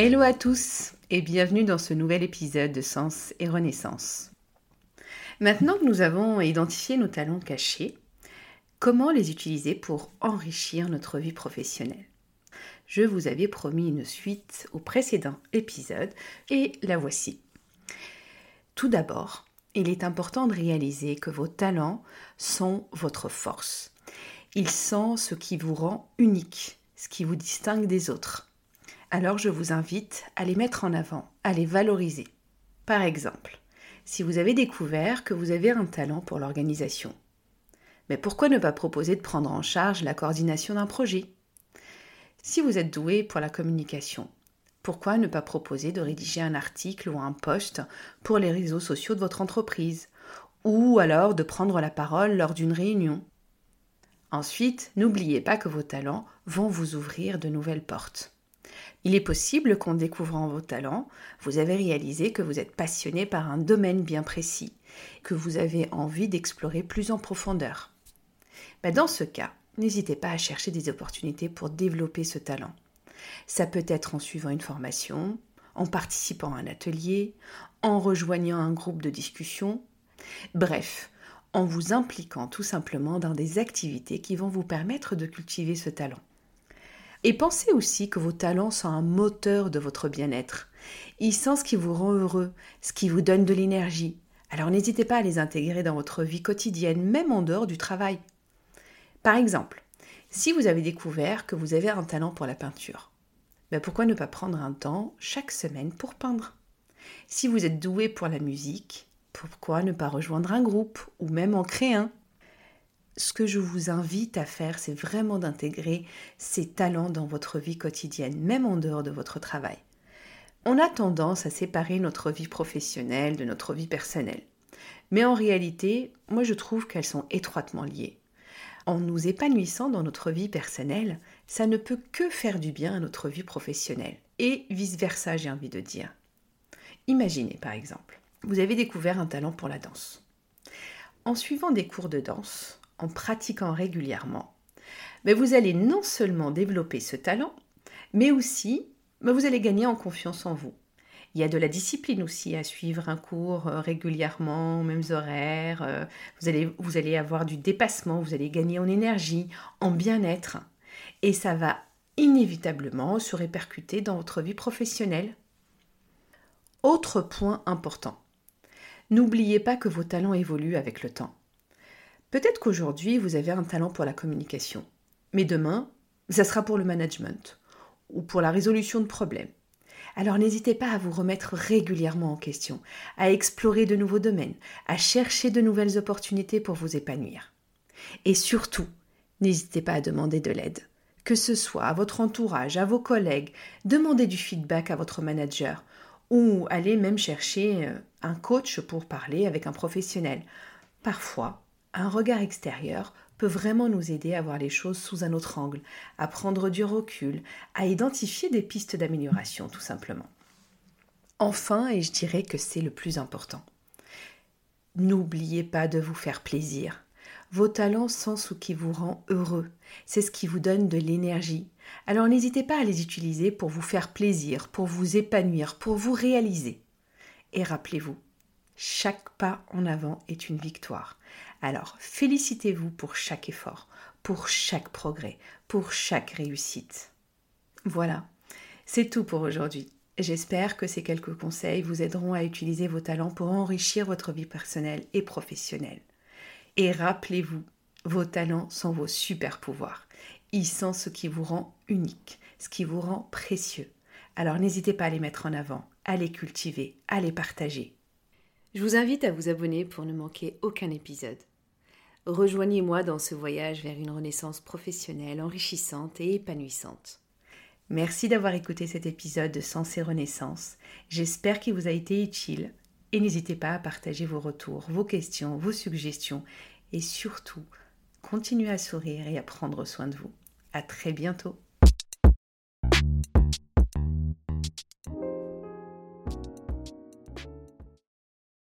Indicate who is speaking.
Speaker 1: Hello à tous et bienvenue dans ce nouvel épisode de Sens et Renaissance. Maintenant que nous avons identifié nos talents cachés, comment les utiliser pour enrichir notre vie professionnelle? Je vous avais promis une suite au précédent épisode et la voici. Tout d'abord, il est important de réaliser que vos talents sont votre force. Ils sont ce qui vous rend unique, ce qui vous distingue des autres alors je vous invite à les mettre en avant, à les valoriser. Par exemple, si vous avez découvert que vous avez un talent pour l'organisation, mais pourquoi ne pas proposer de prendre en charge la coordination d'un projet? Si vous êtes doué pour la communication, pourquoi ne pas proposer de rédiger un article ou un post pour les réseaux sociaux de votre entreprise? Ou alors de prendre la parole lors d'une réunion Ensuite, n'oubliez pas que vos talents vont vous ouvrir de nouvelles portes. Il est possible qu'en découvrant vos talents, vous avez réalisé que vous êtes passionné par un domaine bien précis, que vous avez envie d'explorer plus en profondeur. Ben, dans ce cas, n'hésitez pas à chercher des opportunités pour développer ce talent. Ça peut être en suivant une formation, en participant à un atelier, en rejoignant un groupe de discussion, bref, en vous impliquant tout simplement dans des activités qui vont vous permettre de cultiver ce talent. Et pensez aussi que vos talents sont un moteur de votre bien-être. Ils sont ce qui vous rend heureux, ce qui vous donne de l'énergie. Alors n'hésitez pas à les intégrer dans votre vie quotidienne, même en dehors du travail. Par exemple, si vous avez découvert que vous avez un talent pour la peinture, ben pourquoi ne pas prendre un temps chaque semaine pour peindre? Si vous êtes doué pour la musique, pourquoi ne pas rejoindre un groupe ou même en créer un? Ce que je vous invite à faire, c'est vraiment d'intégrer ces talents dans votre vie quotidienne, même en dehors de votre travail. On a tendance à séparer notre vie professionnelle de notre vie personnelle. Mais en réalité, moi je trouve qu'elles sont étroitement liées. En nous épanouissant dans notre vie personnelle, ça ne peut que faire du bien à notre vie professionnelle. Et vice-versa, j'ai envie de dire. Imaginez par exemple, vous avez découvert un talent pour la danse. En suivant des cours de danse, en pratiquant régulièrement, mais vous allez non seulement développer ce talent, mais aussi mais vous allez gagner en confiance en vous. Il y a de la discipline aussi à suivre un cours euh, régulièrement, mêmes horaires. Euh, vous allez, vous allez avoir du dépassement, vous allez gagner en énergie, en bien-être. Et ça va inévitablement se répercuter dans votre vie professionnelle. Autre point important. N'oubliez pas que vos talents évoluent avec le temps. Peut-être qu'aujourd'hui, vous avez un talent pour la communication, mais demain, ça sera pour le management ou pour la résolution de problèmes. Alors n'hésitez pas à vous remettre régulièrement en question, à explorer de nouveaux domaines, à chercher de nouvelles opportunités pour vous épanouir. Et surtout, n'hésitez pas à demander de l'aide. Que ce soit à votre entourage, à vos collègues, demandez du feedback à votre manager ou allez même chercher euh, un coach pour parler avec un professionnel. Parfois, un regard extérieur peut vraiment nous aider à voir les choses sous un autre angle, à prendre du recul, à identifier des pistes d'amélioration tout simplement. Enfin, et je dirais que c'est le plus important, n'oubliez pas de vous faire plaisir. Vos talents sont ce qui vous rend heureux, c'est ce qui vous donne de l'énergie. Alors n'hésitez pas à les utiliser pour vous faire plaisir, pour vous épanouir, pour vous réaliser. Et rappelez-vous, chaque pas en avant est une victoire. Alors félicitez-vous pour chaque effort, pour chaque progrès, pour chaque réussite. Voilà, c'est tout pour aujourd'hui. J'espère que ces quelques conseils vous aideront à utiliser vos talents pour enrichir votre vie personnelle et professionnelle. Et rappelez-vous, vos talents sont vos super pouvoirs. Ils sont ce qui vous rend unique, ce qui vous rend précieux. Alors n'hésitez pas à les mettre en avant, à les cultiver, à les partager. Je vous invite à vous abonner pour ne manquer aucun épisode. Rejoignez-moi dans ce voyage vers une renaissance professionnelle enrichissante et épanouissante. Merci d'avoir écouté cet épisode de Sens et Renaissance. J'espère qu'il vous a été utile et n'hésitez pas à partager vos retours, vos questions, vos suggestions et surtout, continuez à sourire et à prendre soin de vous. À très bientôt.